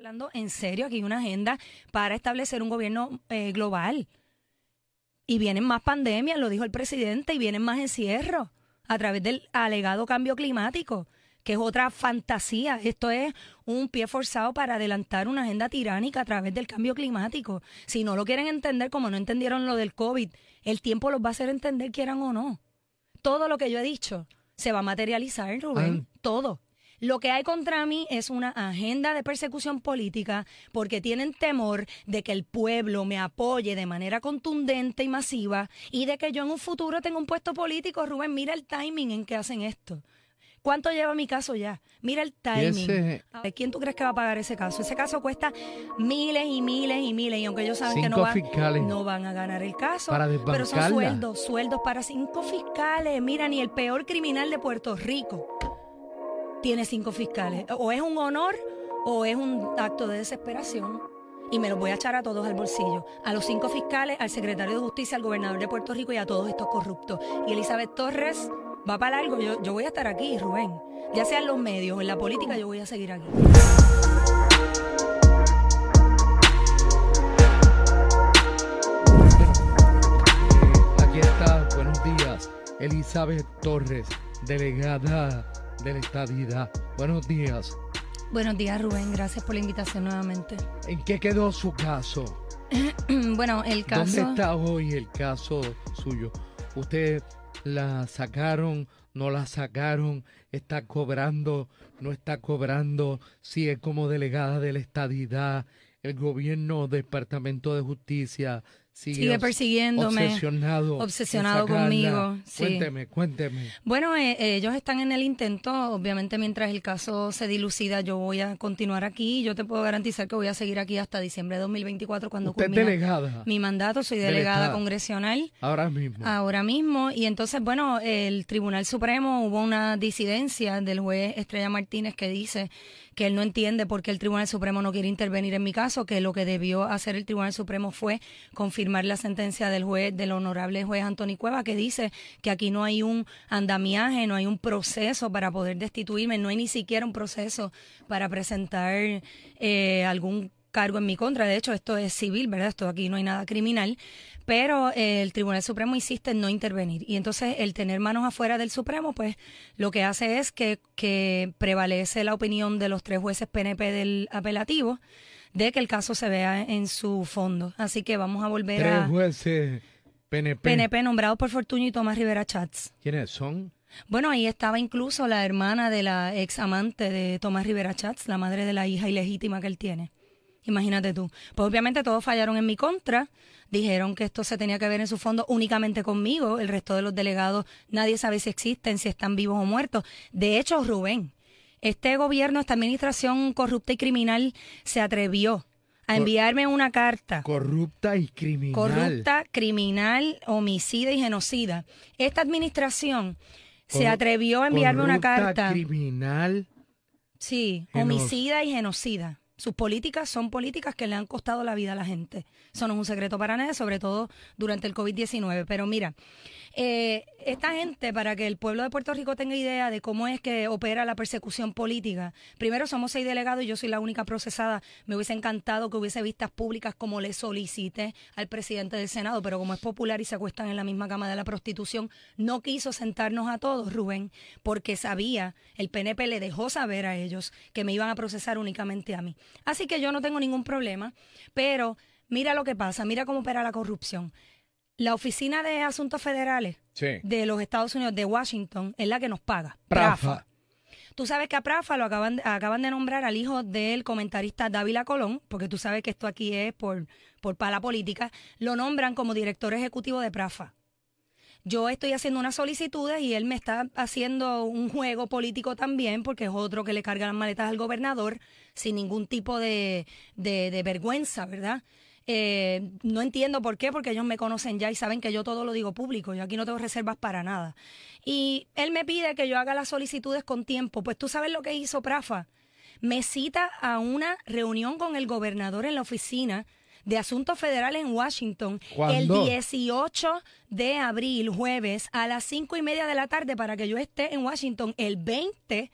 hablando en serio, aquí hay una agenda para establecer un gobierno eh, global. Y vienen más pandemias, lo dijo el presidente, y vienen más encierros a través del alegado cambio climático, que es otra fantasía. Esto es un pie forzado para adelantar una agenda tiránica a través del cambio climático. Si no lo quieren entender, como no entendieron lo del COVID, el tiempo los va a hacer entender quieran o no. Todo lo que yo he dicho se va a materializar, Rubén. Todo. Lo que hay contra mí es una agenda de persecución política porque tienen temor de que el pueblo me apoye de manera contundente y masiva y de que yo en un futuro tenga un puesto político. Rubén, mira el timing en que hacen esto. ¿Cuánto lleva mi caso ya? Mira el timing. ese- ¿De quién tú crees que va a pagar ese caso? Ese caso cuesta miles y miles y miles y aunque ellos saben que no van, fiscales. no van a ganar el caso, Para pero son sueldos, sueldos para cinco fiscales. Mira, ni el peor criminal de Puerto Rico tiene cinco fiscales. O es un honor o es un acto de desesperación. Y me los voy a echar a todos al bolsillo. A los cinco fiscales, al secretario de Justicia, al gobernador de Puerto Rico y a todos estos corruptos. Y Elizabeth Torres va para algo. Yo, yo voy a estar aquí, Rubén. Ya sea en los medios o en la política, yo voy a seguir aquí. Aquí está, buenos días, Elizabeth Torres, delegada de la estadidad. Buenos días. Buenos días, Rubén. Gracias por la invitación nuevamente. ¿En qué quedó su caso? bueno, el caso... ¿Dónde está hoy el caso suyo? ¿Usted la sacaron, no la sacaron? ¿Está cobrando, no está cobrando? ¿Sigue como delegada de la estadidad? ¿El gobierno, Departamento de Justicia sigue, persiguiéndome, obsesionado, obsesionado conmigo, sí. Cuénteme, cuénteme. Bueno, eh, eh, ellos están en el intento. Obviamente, mientras el caso se dilucida, yo voy a continuar aquí. Yo te puedo garantizar que voy a seguir aquí hasta diciembre de 2024 cuando Usted culmina delegada mi mandato. Soy del delegada Estado. congresional ahora mismo. ahora mismo. Y entonces, bueno, el Tribunal Supremo hubo una disidencia del juez Estrella Martínez que dice que él no entiende por qué el Tribunal Supremo no quiere intervenir en mi caso, que lo que debió hacer el Tribunal Supremo fue confirmar la sentencia del juez, del honorable juez Anthony Cueva, que dice que aquí no hay un andamiaje, no hay un proceso para poder destituirme, no hay ni siquiera un proceso para presentar eh, algún cargo en mi contra. De hecho, esto es civil, ¿verdad? Esto aquí no hay nada criminal. Pero eh, el Tribunal Supremo insiste en no intervenir. Y entonces el tener manos afuera del Supremo, pues lo que hace es que, que prevalece la opinión de los tres jueces PNP del apelativo de que el caso se vea en su fondo. Así que vamos a volver Tres a jueces PNP. PNP nombrados por Fortuño y Tomás Rivera Chats. ¿Quiénes son? Bueno, ahí estaba incluso la hermana de la ex amante de Tomás Rivera Chats, la madre de la hija ilegítima que él tiene. Imagínate tú. Pues obviamente todos fallaron en mi contra. Dijeron que esto se tenía que ver en su fondo únicamente conmigo. El resto de los delegados, nadie sabe si existen, si están vivos o muertos. De hecho, Rubén, este gobierno, esta administración corrupta y criminal se atrevió a enviarme una carta Corrupta y criminal. corrupta, criminal, homicida y genocida. Esta administración se atrevió a enviarme una corrupta, carta. criminal. Sí, homicida y genocida. Sus políticas son políticas que le han costado la vida a la gente. Eso no es un secreto para nadie, sobre todo durante el COVID-19. Pero mira, eh, esta gente, para que el pueblo de Puerto Rico tenga idea de cómo es que opera la persecución política, primero somos seis delegados y yo soy la única procesada. Me hubiese encantado que hubiese vistas públicas como le solicité al presidente del Senado, pero como es popular y se acuestan en la misma cama de la prostitución, no quiso sentarnos a todos, Rubén, porque sabía, el PNP le dejó saber a ellos que me iban a procesar únicamente a mí. Así que yo no tengo ningún problema, pero mira lo que pasa, mira cómo opera la corrupción. La Oficina de Asuntos Federales Sí. de los Estados Unidos, de Washington, es la que nos paga. Prafa. Tú sabes que a Prafa lo acaban, acaban de nombrar al hijo del comentarista Dávila Colón, porque tú sabes que esto aquí es por, por pala política, lo nombran como director ejecutivo de Prafa. Yo estoy haciendo unas solicitudes y él me está haciendo un juego político también, porque es otro que le carga las maletas al gobernador sin ningún tipo de, de- de vergüenza, ¿verdad? Eh, no entiendo por qué, porque ellos me conocen ya y saben que yo todo lo digo público. Yo aquí no tengo reservas para nada. Y él me pide que yo haga las solicitudes con tiempo. Pues tú sabes lo que hizo Prafa. Me cita a una reunión con el gobernador en la oficina de Asuntos Federales en Washington ¿Cuándo? el 18 de abril, jueves, a las cinco y media de la tarde para que yo esté en Washington el 20,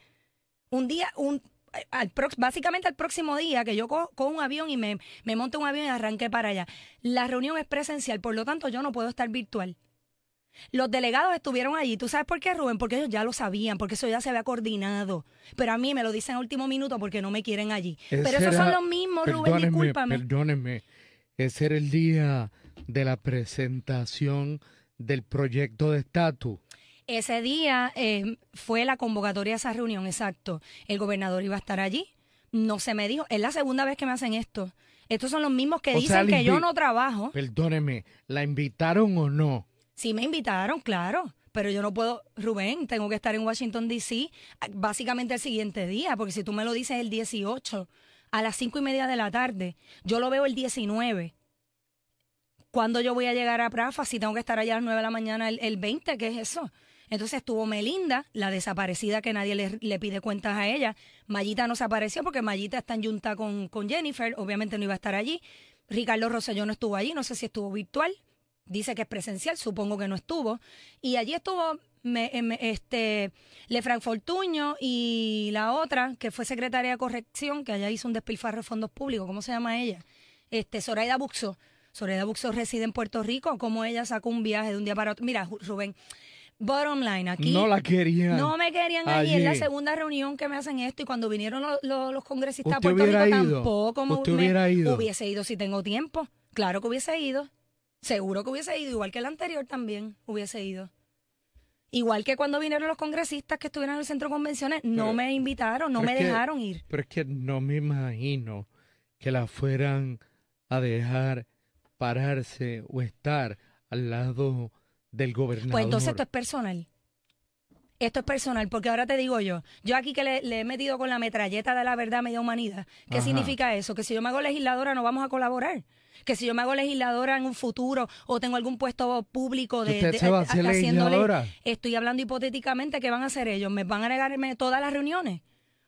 un día, un, al básicamente al próximo día que yo cojo, un avión y me, me monto un avión y arranqué para allá. La reunión es presencial, por lo tanto yo no puedo estar virtual. Los delegados estuvieron allí. ¿Tú sabes por qué, Rubén? Porque ellos ya lo sabían, porque eso ya se había coordinado. Pero a mí me lo dicen a último minuto porque no me quieren allí. Pero esos son los mismos, Rubén, discúlpame. Perdónenme, ese era el día de la presentación del proyecto de estatus. Ese día eh, fue la convocatoria a esa reunión, exacto. El gobernador iba a estar allí. No se me dijo. Es la segunda vez que me hacen esto. Estos son los mismos que dicen que yo no trabajo. Perdóneme, ¿la invitaron o no? Sí me invitaron, claro, pero yo no puedo, Rubén, tengo que estar en Washington, D.C. básicamente el siguiente día, porque si tú me lo dices el 18 a las cinco y media de la tarde, yo lo veo el 19. ¿Cuándo yo voy a llegar a Prafa? Si tengo que estar allá a las 9 de la mañana el, 20, ¿qué es eso? Entonces estuvo Melinda, la desaparecida que nadie le, pide cuentas a ella. Mayita no se apareció porque Mayita está en junta con, con Jennifer, obviamente no iba a estar allí. Ricardo Rosselló no estuvo allí, no sé si estuvo virtual dice que es presencial, supongo que no estuvo. Y allí estuvo me, em, este, Lefranc Fortuño y la otra, que fue secretaria de corrección, que allá hizo un despilfarro de fondos públicos, ¿cómo se llama ella? Este, Zoraida Buxo. Zoraida Buxo reside en Puerto Rico, ¿cómo ella sacó un viaje de un día para otro? Mira, Rubén, bottom line, aquí. No la querían. No me querían allí. Es la segunda reunión que me hacen esto. Y cuando vinieron los, congresistas a Puerto Rico, tampoco me, hubiera ido? hubiese ido si tengo tiempo. Claro que hubiese ido. Seguro que hubiese ido, igual que el anterior también hubiese ido. Igual que cuando vinieron los congresistas que estuvieron en el centro de convenciones, no me invitaron, no me dejaron ir. Pero es que no me imagino que la fueran a dejar pararse o estar al lado del gobernador. Pues entonces esto es personal. Esto es personal, porque ahora te digo yo, yo aquí que le, he metido con la metralleta de la verdad media humanidad, ¿qué significa eso? Que si yo me hago legisladora no vamos a colaborar que si yo me hago legisladora en un futuro o tengo algún puesto público de, ¿Usted se va a hacer legisladora? estoy hablando hipotéticamente que van a hacer ellos, me van a negarme todas las reuniones.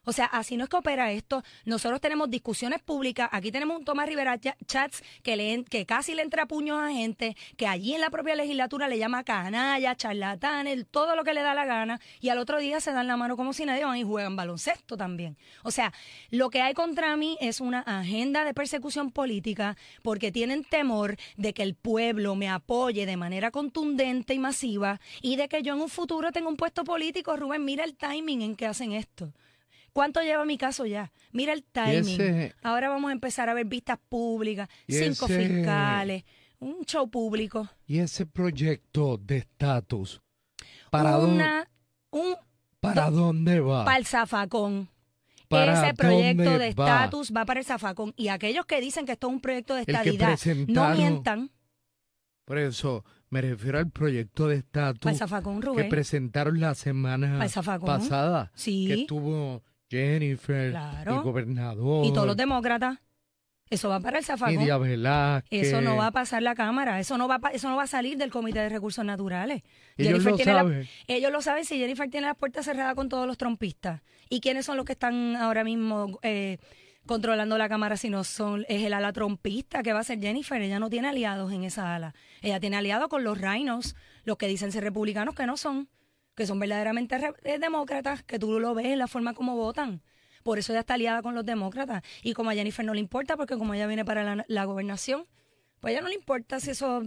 O sea, así no es que opera esto. Nosotros tenemos discusiones públicas. Aquí tenemos un Tomás Rivera chats que, leen, que casi le entra puños a gente, que allí en la propia legislatura le llama canalla, charlatanes, todo lo que le da la gana. Y al otro día se dan la mano como si nadie van y juegan baloncesto también. O sea, lo que hay contra mí es una agenda de persecución política porque tienen temor de que el pueblo me apoye de manera contundente y masiva y de que yo en un futuro tenga un puesto político. Rubén, mira el timing en que hacen esto. ¿Cuánto lleva mi caso ya? Mira el timing. Ahora vamos a empezar a ver vistas públicas, cinco fiscales, un show público. ¿Y ese proyecto de estatus? ¿Para, ¿para dónde va? Para el zafacón. ese proyecto de estatus va? para el zafacón. Y aquellos que dicen que esto es un proyecto de estadidad, no mientan. Por eso me refiero al proyecto de estatus que presentaron la semana pasada. Sí. Que estuvo Jennifer, el gobernador. Y todos los demócratas. Eso va para el zafacón. Eso no va a pasar la Cámara. Eso no va a, eso no va a salir del Comité de Recursos Naturales. Ellos lo saben. ellos lo saben si Jennifer tiene las puertas cerradas con todos los trompistas. ¿Y quiénes son los que están ahora mismo eh, controlando la Cámara si no son es el ala trompista que va a ser Jennifer? Ella no tiene aliados en esa ala. Ella tiene aliados con los reinos, los que dicen ser republicanos que no son que son verdaderamente eh, demócratas, que tú lo ves en la forma como votan. Por eso ella está aliada con los demócratas. Y como a Jennifer no le importa, porque como ella viene para la, la gobernación, pues a ella no le importa si eso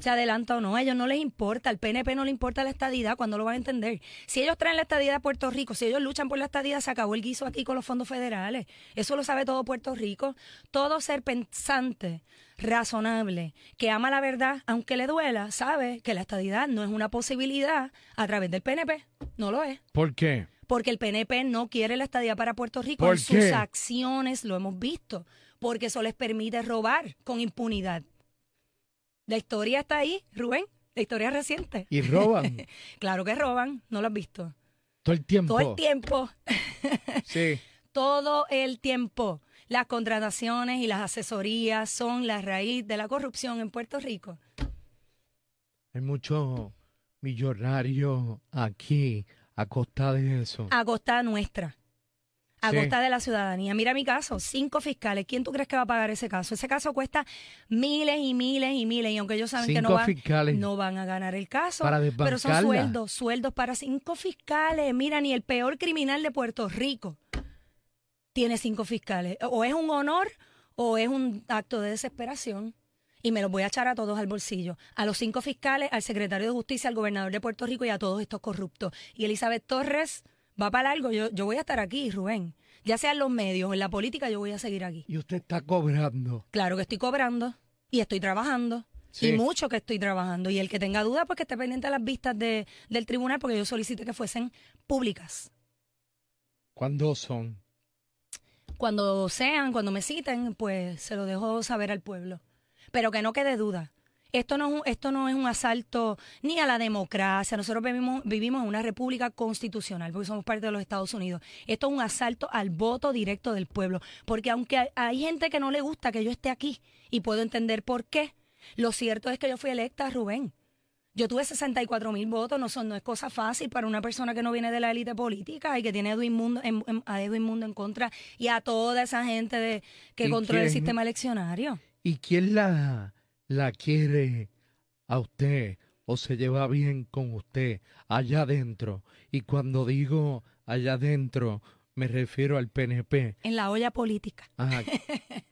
se adelanta o no. A ellos no les importa. Al PNP no le importa la estadidad. cuando lo van a entender? Si ellos traen la estadidad a Puerto Rico, si ellos luchan por la estadidad, se acabó el guiso aquí con los fondos federales. Eso lo sabe todo Puerto Rico. Todo ser pensante, razonable, que ama la verdad, aunque le duela, sabe que la estadidad no es una posibilidad a través del PNP. No lo es. ¿Por qué? Porque el PNP no quiere la estadidad para Puerto Rico. ¿Por en sus acciones lo hemos visto. Porque eso les permite robar con impunidad. La historia está ahí, Rubén. La historia es reciente. ¿Y roban? claro que roban, no lo has visto. Todo el tiempo. Todo el tiempo. sí. Todo el tiempo. Las contrataciones y las asesorías son la raíz de la corrupción en Puerto Rico. Hay muchos millonarios aquí a costa de eso. A costa nuestra a costa de la ciudadanía. Mira mi caso, cinco fiscales. ¿Quién tú crees que va a pagar ese caso? Ese caso cuesta miles y miles y miles. Y aunque ellos saben que no van, no van a ganar el caso, pero son sueldos, sueldos para cinco fiscales. Mira, ni el peor criminal de Puerto Rico tiene cinco fiscales. O es un honor o es un acto de desesperación. Y me los voy a echar a todos al bolsillo. A los cinco fiscales, al secretario de Justicia, al gobernador de Puerto Rico y a todos estos corruptos. Y Elizabeth Torres va para algo. Yo, yo voy a estar aquí, Rubén. Ya sea en los medios o en la política, yo voy a seguir aquí. Y usted está cobrando. Claro que estoy cobrando y estoy trabajando. Sí. Y mucho que estoy trabajando. Y el que tenga duda, pues que esté pendiente de las vistas de, del tribunal, porque yo solicité que fuesen públicas. ¿Cuándo son? Cuando sean, cuando me citen, pues se lo dejo saber al pueblo. Pero que no quede duda. Esto no, es un, esto no es un asalto ni a la democracia. Nosotros vivimos, vivimos en una república constitucional porque somos parte de los Estados Unidos. Esto es un asalto al voto directo del pueblo. Porque aunque hay, hay gente que no le gusta que yo esté aquí y puedo entender por qué, lo cierto es que yo fui electa, Rubén. Yo tuve 64 mil votos, no, son, no es cosa fácil para una persona que no viene de la élite política y que tiene a Edwin Mundo en, en- a Edwin Mundo en contra y a toda esa gente de, que ¿Y controla el sistema eleccionario. ¿Y quién la, la quiere a usted o se lleva bien con usted allá adentro? Y cuando digo allá adentro, me refiero al PNP. En la olla política. Ajá.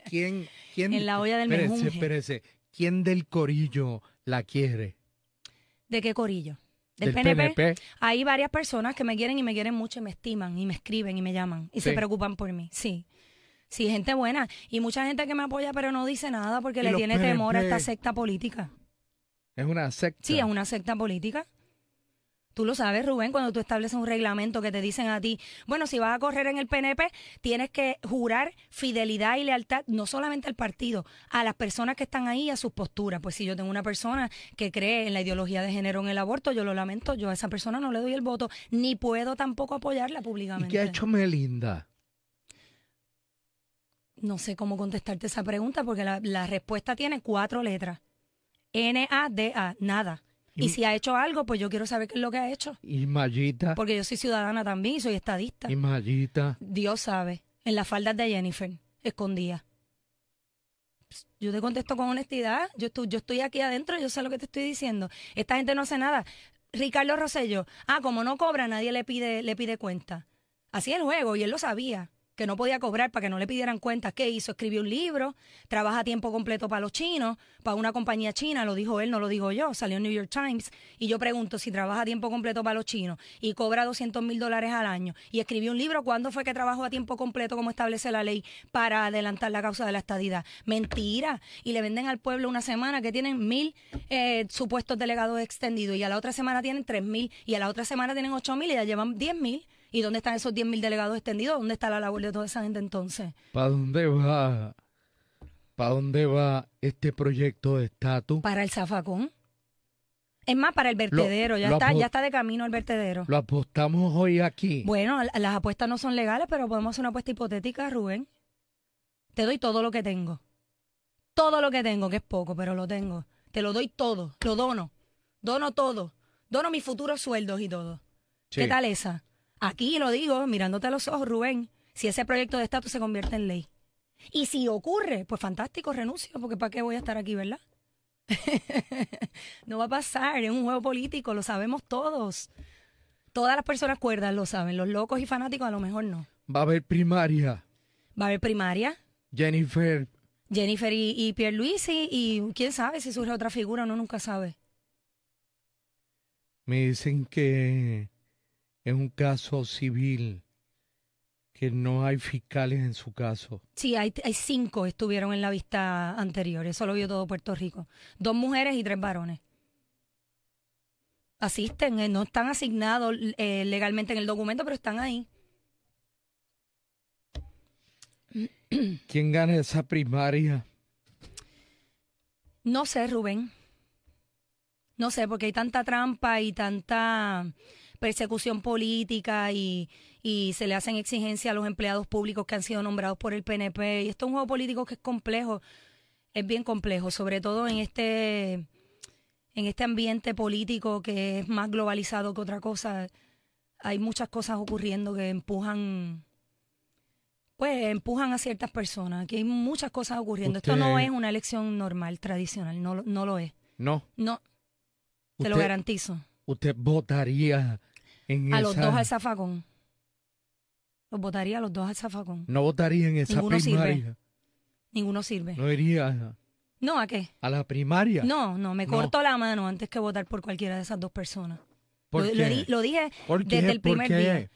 ¿Quién, quién? En la olla del espérese, mejunje. espérese. ¿Quién del corillo la quiere? ¿De qué corillo? ¿Del, PNP? PNP? Hay varias personas que me quieren y me quieren mucho y me estiman y me escriben y me llaman y se preocupan por mí. Sí. Sí, gente buena. Y mucha gente que me apoya pero no dice nada porque ¿Y le tiene temor a esta secta política. Es una secta. Sí, es una secta política. Tú lo sabes, Rubén, cuando tú estableces un reglamento que te dicen a ti, bueno, si vas a correr en el PNP, tienes que jurar fidelidad y lealtad no solamente al partido, a las personas que están ahí y a sus posturas. Pues si yo tengo una persona que cree en la ideología de género en el aborto, yo lo lamento, yo a esa persona no le doy el voto, ni puedo tampoco apoyarla ¿Y públicamente. qué ha hecho Melinda? No sé cómo contestarte esa pregunta porque la, la respuesta tiene cuatro letras. N-A-D-A, nada. Y Y- si ha hecho algo, pues yo quiero saber qué es lo que ha hecho. ¿Y Mayita? Porque yo soy ciudadana también y soy estadista. ¿Y Mayita? Dios sabe. En las faldas de Jennifer, escondida. Yo te contesto con honestidad. Yo estoy, yo estoy aquí adentro, yo sé lo que te estoy diciendo. Esta gente no hace nada. Ricardo Rosello, ah, como no cobra, nadie le pide, le pide cuenta. Así es el juego, y él lo sabía, que no podía cobrar para que no le pidieran cuentas. ¿Qué hizo? Escribió un libro, trabaja a tiempo completo para los chinos, para una compañía china, lo dijo él, no lo digo yo, salió en New York Times. Y yo pregunto, si trabaja a tiempo completo para los chinos y cobra 200 mil dólares al año y escribió un libro, ¿cuándo fue que trabajó a tiempo completo como establece la ley para adelantar la causa de la estadidad? Mentira. Y le venden al pueblo una semana que tienen mil eh, supuestos delegados extendidos y a la otra semana tienen tres mil y a la otra semana tienen ocho mil y ya llevan diez mil. ¿Y dónde están esos 10 mil delegados extendidos? ¿Dónde está la labor de toda esa gente entonces? ¿Para dónde va? ¿Para dónde va este proyecto de estatus? Para el zafacón. Es más, para el vertedero. ya, lo está, ya está de camino el vertedero. Lo apostamos hoy aquí. Bueno, las apuestas no son legales, pero podemos hacer una apuesta hipotética, Rubén. Te doy todo lo que tengo. Todo lo que tengo, que es poco, pero lo tengo. Te lo doy todo. Lo dono. Dono todo. Dono mis futuros sueldos y todo. Sí. ¿Qué tal esa? Aquí lo digo, mirándote a los ojos, Rubén, si ese proyecto de estatus se convierte en ley. Y si ocurre, pues fantástico, renuncio, porque ¿para qué voy a estar aquí, verdad? no va a pasar, es un juego político, lo sabemos todos. Todas las personas cuerdas lo saben, los locos y fanáticos a lo mejor no. Va a haber primaria. Va a haber primaria, Jennifer, Jennifer y, y Pierluisi, y quién sabe si surge otra figura, uno nunca sabe. me dicen que es un caso civil, que no hay fiscales en su caso. Sí, hay, hay cinco estuvieron en la vista anterior, eso lo vio todo Puerto Rico. Dos mujeres y tres varones. Asisten, eh, no están asignados eh, legalmente en el documento, pero están ahí. ¿Quién gana esa primaria? No sé, Rubén. No sé, porque hay tanta trampa y tanta persecución política y, y se le hacen exigencias a los empleados públicos que han sido nombrados por el PNP. Y esto es un juego político que es complejo, es bien complejo, sobre todo en este, en este ambiente político que es más globalizado que otra cosa. Hay muchas cosas ocurriendo que empujan, pues empujan a ciertas personas. Aquí hay muchas cosas ocurriendo. Esto no es una elección normal, tradicional, no, lo- no lo es. No. No, te lo garantizo. ¿Usted votaría en A esa? los dos al zafacón. Los votaría los dos al zafacón. No votaría en esa Ninguno sirve. primaria. Ninguno sirve. No iría No, ¿a qué? a la primaria. No, no, me No. corto la mano antes que votar por cualquiera de esas dos personas. ¿Por lo, qué? lo di- lo dije ¿Por desde el ¿Por primer qué? día.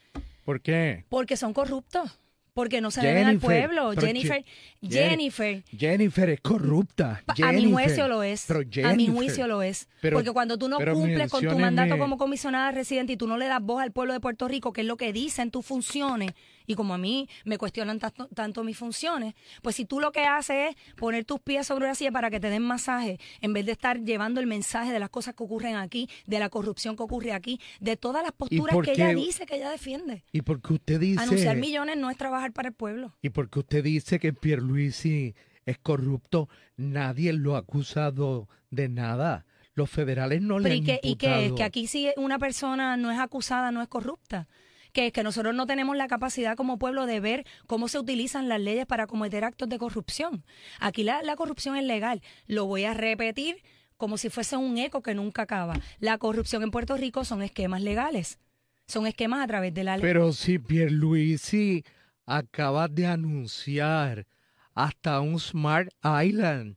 ¿Por qué? Porque son corruptos. Porque no se deben al pueblo. Jennifer, Je- Jennifer, Jennifer es corrupta. A mi juicio lo es. A mi juicio lo es. Pero- Porque cuando tú no cumples con tu mandato como comisionada residente y tú no le das voz al pueblo de Puerto Rico, que es lo que dicen tus funciones, y como a mí me cuestionan tanto, tanto mis funciones, pues si tú lo que haces es poner tus pies sobre una silla para que te den masaje, en vez de estar llevando el mensaje de las cosas que ocurren aquí, de la corrupción que ocurre aquí, de todas las posturas que ella dice que ella defiende. Y porque usted dice... Anunciar millones no es trabajar para el pueblo. Y porque usted dice que Pierluisi es corrupto, nadie lo ha acusado de nada. Los federales no le Pero han ¿y qué, y qué es? imputado. Que aquí si una persona no es acusada, no es corrupta. Que es que nosotros no tenemos la capacidad como pueblo de ver cómo se utilizan las leyes para cometer actos de corrupción. Aquí la, la corrupción es legal. Lo voy a repetir como si fuese un eco que nunca acaba. La corrupción en Puerto Rico son esquemas legales. Son esquemas a través de la ley. Pero si Pierluisi acaba de anunciar hasta un Smart Island,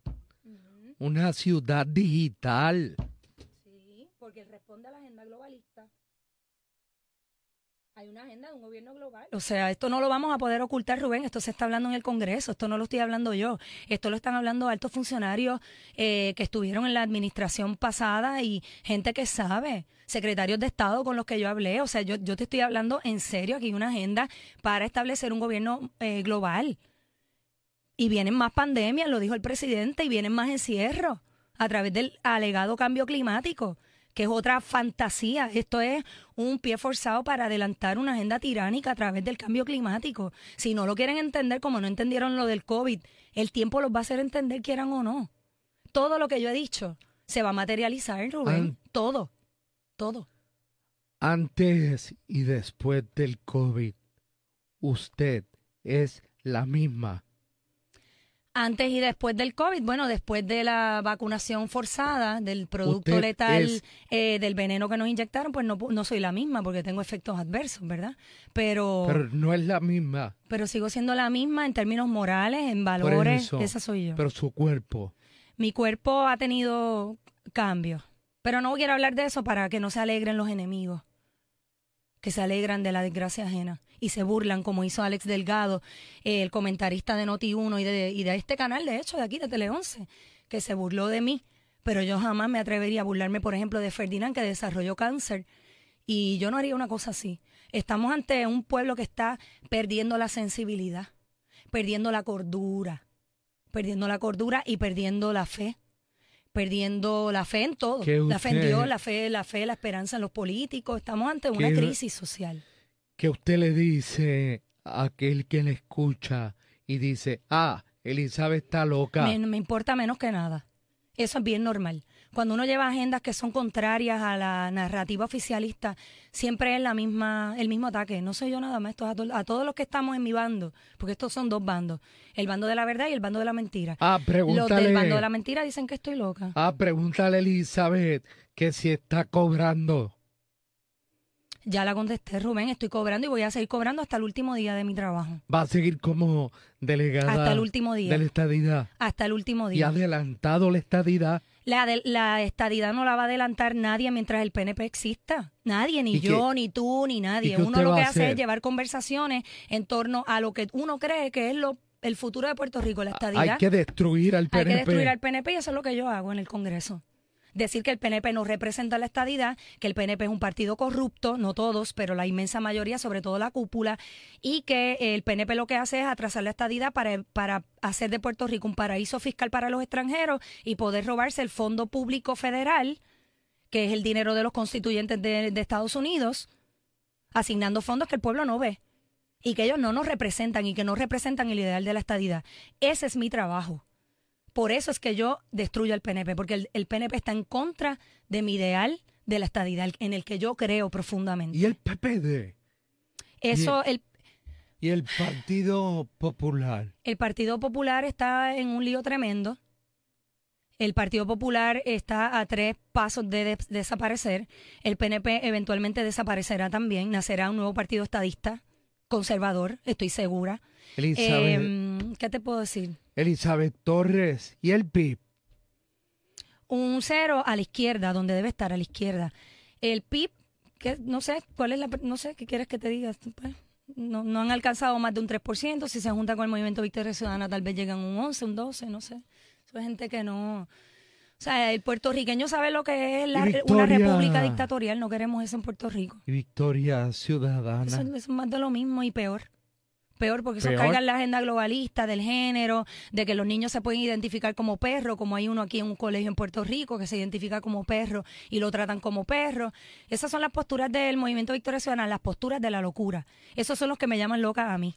una ciudad digital. Sí, porque responde a la agenda globalista. Hay una agenda de un gobierno global. O sea, esto no lo vamos a poder ocultar, Rubén. Esto se está hablando en el Congreso. Esto no lo estoy hablando yo. Esto lo están hablando altos funcionarios eh, que estuvieron en la administración pasada y gente que sabe, secretarios de Estado con los que yo hablé. O sea, yo, yo te estoy hablando en serio. Aquí hay una agenda para establecer un gobierno eh, global. Y vienen más pandemias, lo dijo el presidente, y vienen más encierros a través del alegado cambio climático, que es otra fantasía. Esto es un pie forzado para adelantar una agenda tiránica a través del cambio climático. Si no lo quieren entender, como no entendieron lo del COVID, el tiempo los va a hacer entender, quieran o no. Todo lo que yo he dicho se va a materializar, Rubén. Todo. Todo. Antes y después del COVID, usted es la misma. Antes y después del COVID, bueno, después de la vacunación forzada, del producto Usted letal, es- eh, del veneno que nos inyectaron, pues no, no soy la misma porque tengo efectos adversos, ¿verdad? Pero, pero, Pero no es la misma. sigo siendo la misma en términos morales, en valores, eso, esa soy yo. Pero su cuerpo. Mi cuerpo ha tenido cambios, pero no quiero hablar de eso para que no se alegren los enemigos, que se alegran de la desgracia ajena y se burlan como hizo Alex Delgado, eh, el comentarista de Noti1 y de, y de este canal, de hecho, de aquí, de Tele 11, que se burló de mí, pero yo jamás me atrevería a burlarme, por ejemplo, de Ferdinand, que desarrolló cáncer, y yo no haría una cosa así. Estamos ante un pueblo que está perdiendo la sensibilidad, perdiendo la cordura, perdiendo la cordura y perdiendo la fe perdiendo la fe en todo, la fe en Dios, la fe, la fe, la esperanza en los políticos. Estamos ante una crisis social. que usted le dice a aquel que le escucha y dice, ah, Elizabeth está loca. Me, me importa menos que nada. Eso es bien normal. Cuando uno lleva agendas que son contrarias a la narrativa oficialista, siempre es la misma, el mismo ataque. No soy yo nada más, esto es a, to- a todos los que estamos en mi bando, porque estos son dos bandos, el bando de la verdad y el bando de la mentira. ah, Los pregúntale. del bando de la mentira dicen que estoy loca. Ah, pregúntale a Elizabeth que si está cobrando. Ya la contesté, Rubén, estoy cobrando y voy a seguir cobrando hasta el último día de mi trabajo. Va a seguir como delegada Hasta el último día. de la estadidad. Hasta el último Y día. ha adelantado la estadidad. La, de- la estadidad no la va a adelantar nadie mientras el PNP exista. Nadie, ni ¿Y qué- yo, ni tú, ni nadie. Uno lo que hace es llevar conversaciones en torno a lo que uno cree que es lo, el futuro de Puerto Rico, la estadidad. Hay que destruir al Hay PNP. que destruir al PNP y eso es lo que yo hago en el Congreso. Decir que el PNP no representa la estadidad, que el PNP es un partido corrupto, no todos, pero la inmensa mayoría, sobre todo la cúpula, y que el PNP lo que hace es atrasar la estadidad para, para hacer de Puerto Rico un paraíso fiscal para los extranjeros y poder robarse el fondo público federal, que es el dinero de los constituyentes de, de Estados Unidos, asignando fondos que el pueblo no ve y que ellos no nos representan y que no representan el ideal de la estadidad. Ese es mi trabajo. Por eso es que yo destruyo el PNP, porque el, el PNP está en contra de mi ideal de la estadidad, en el que yo creo profundamente. Y el PPD. Eso, el, Y el Partido Popular. el Partido Popular está en un lío tremendo. El Partido Popular está a tres pasos de des- desaparecer. El PNP eventualmente desaparecerá también. Nacerá un nuevo partido estadista conservador, estoy segura. Elizabeth, Em, ¿Qué te puedo decir? Elizabeth Torres y el PIB. Un cero a la izquierda, donde debe estar, a la izquierda. El PIB, que no sé, ¿cuál es la, no sé, ¿qué quieres que te diga? Pues, no, no han alcanzado más de un 3%, si se junta con el movimiento Victoria Ciudadana tal vez llegan un 11, un 12, no sé. Es gente que no... O sea, el puertorriqueño sabe lo que es la- una república dictatorial, no queremos eso en Puerto Rico. Y Victoria Ciudadana. Eso, eso es más de lo mismo y peor. Peor porque eso Peor. carga en la agenda globalista del género, de que los niños se pueden identificar como perro, como hay uno aquí en un colegio en Puerto Rico que se identifica como perro y lo tratan como perro. Esas son las posturas del movimiento Victoria Ciudadana, las posturas de la locura. Esos son los que me llaman loca a mí.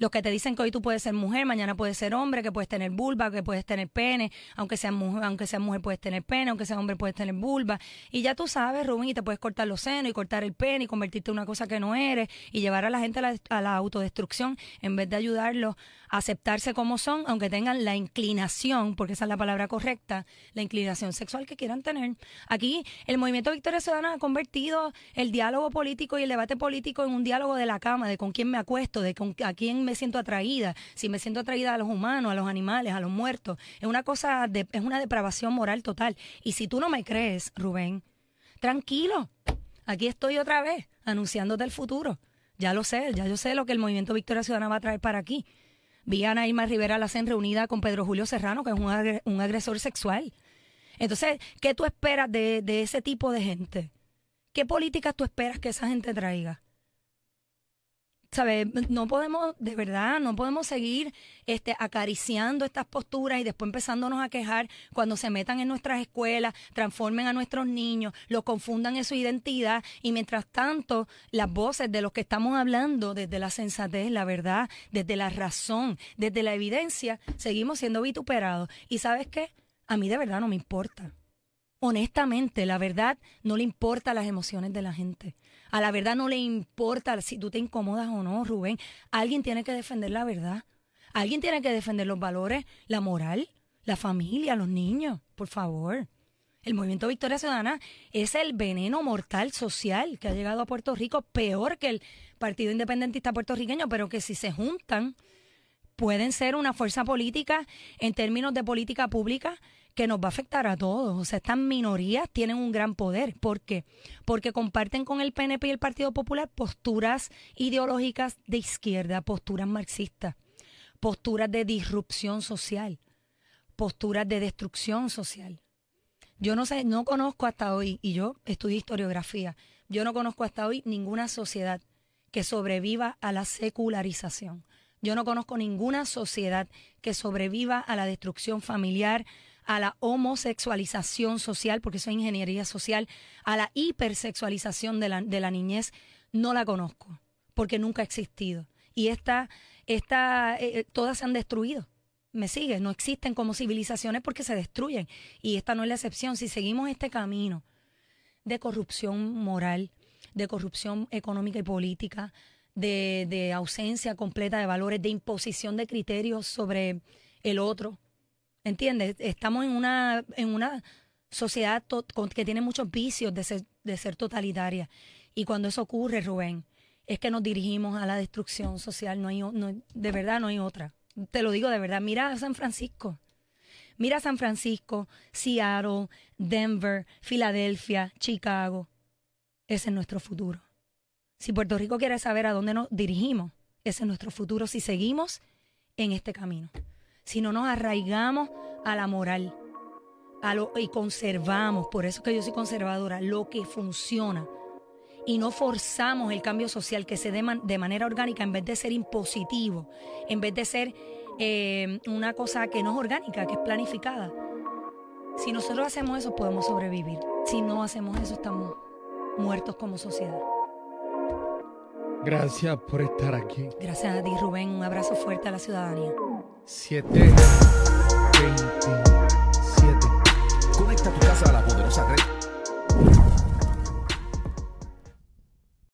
Los que te dicen que hoy tú puedes ser mujer, mañana puedes ser hombre, que puedes tener vulva, que puedes tener pene, aunque seas mujer, aunque seas mujer puedes tener pene, aunque seas hombre puedes tener vulva. Y ya tú sabes, Rubén, y te puedes cortar los senos y cortar el pene y convertirte en una cosa que no eres y llevar a la gente a la, a la autodestrucción en vez de ayudarlos a aceptarse como son, aunque tengan la inclinación, porque esa es la palabra correcta, la inclinación sexual que quieran tener. Aquí el movimiento Victoria Ciudadana ha convertido el diálogo político y el debate político en un diálogo de la cama, de con quién me acuesto, de con a quién me siento atraída, si me siento atraída a los humanos, a los animales, a los muertos. Es una cosa, de, es una depravación moral total. Y si tú no me crees, Rubén, tranquilo, aquí estoy otra vez anunciándote el futuro. Ya lo sé, ya yo sé lo que el movimiento Victoria Ciudadana va a traer para aquí. Vi a Ana Irma Rivera Lacen reunida con Pedro Julio Serrano, que es un, un agresor sexual. Entonces, ¿qué tú esperas de, de ese tipo de gente? ¿Qué políticas tú esperas que esa gente traiga? ¿Sabes? No podemos, de verdad, no podemos seguir este, acariciando estas posturas y después empezándonos a quejar cuando se metan en nuestras escuelas, transformen a nuestros niños, los confundan en su identidad y mientras tanto las voces de los que estamos hablando desde la sensatez, la verdad, desde la razón, desde la evidencia, seguimos siendo vituperados. ¿Y sabes qué? A mí de verdad no me importa. Honestamente, la verdad no le importa las emociones de la gente. A la verdad no le importa si tú te incomodas o no, Rubén. Alguien tiene que defender la verdad. Alguien tiene que defender los valores, la moral, la familia, los niños, por favor. El movimiento Victoria Ciudadana es el veneno mortal social que ha llegado a Puerto Rico, peor que el Partido Independentista puertorriqueño, pero que si se juntan, pueden ser una fuerza política en términos de política pública que nos va a afectar a todos. O sea, estas minorías tienen un gran poder. ¿Por qué? Porque comparten con el PNP y el Partido Popular posturas ideológicas de izquierda, posturas marxistas, posturas de disrupción social, posturas de destrucción social. Yo no sé, no conozco hasta hoy, y yo estudié historiografía, yo no conozco hasta hoy ninguna sociedad que sobreviva a la secularización. Yo no conozco ninguna sociedad que sobreviva a la destrucción familiar, a la homosexualización social, porque es ingeniería social, a la hipersexualización de la, de la niñez. No la conozco, porque nunca ha existido. Y esta, esta, eh, todas se han destruido. ¿Me sigues? No existen como civilizaciones porque se destruyen. Y esta no es la excepción. Si seguimos este camino de corrupción moral, de corrupción económica y política, de, de ausencia completa de valores, de imposición de criterios sobre el otro. ¿Entiendes? Estamos en una, en una sociedad que tiene muchos vicios de ser, de ser totalitaria. Y cuando eso ocurre, Rubén, es que nos dirigimos a la destrucción social. No hay, no, de verdad no hay otra. Te lo digo de verdad. Mira a San Francisco. Mira San Francisco, Seattle, Denver, Filadelfia, Chicago. Ese es nuestro futuro. Si Puerto Rico quiere saber a dónde nos dirigimos, ese es nuestro futuro si seguimos en este camino. Si no nos arraigamos a la moral a lo, y conservamos, por eso es que yo soy conservadora, lo que funciona y no forzamos el cambio social que se dé man- de manera orgánica en vez de ser impositivo, en vez de ser eh, una cosa que no es orgánica, que es planificada. Si nosotros hacemos eso, podemos sobrevivir. Si no hacemos eso, estamos muertos como sociedad. Gracias por estar aquí. Gracias a ti, Rubén. Un abrazo fuerte a la ciudadanía. 727. Conecta tu casa a la poderosa red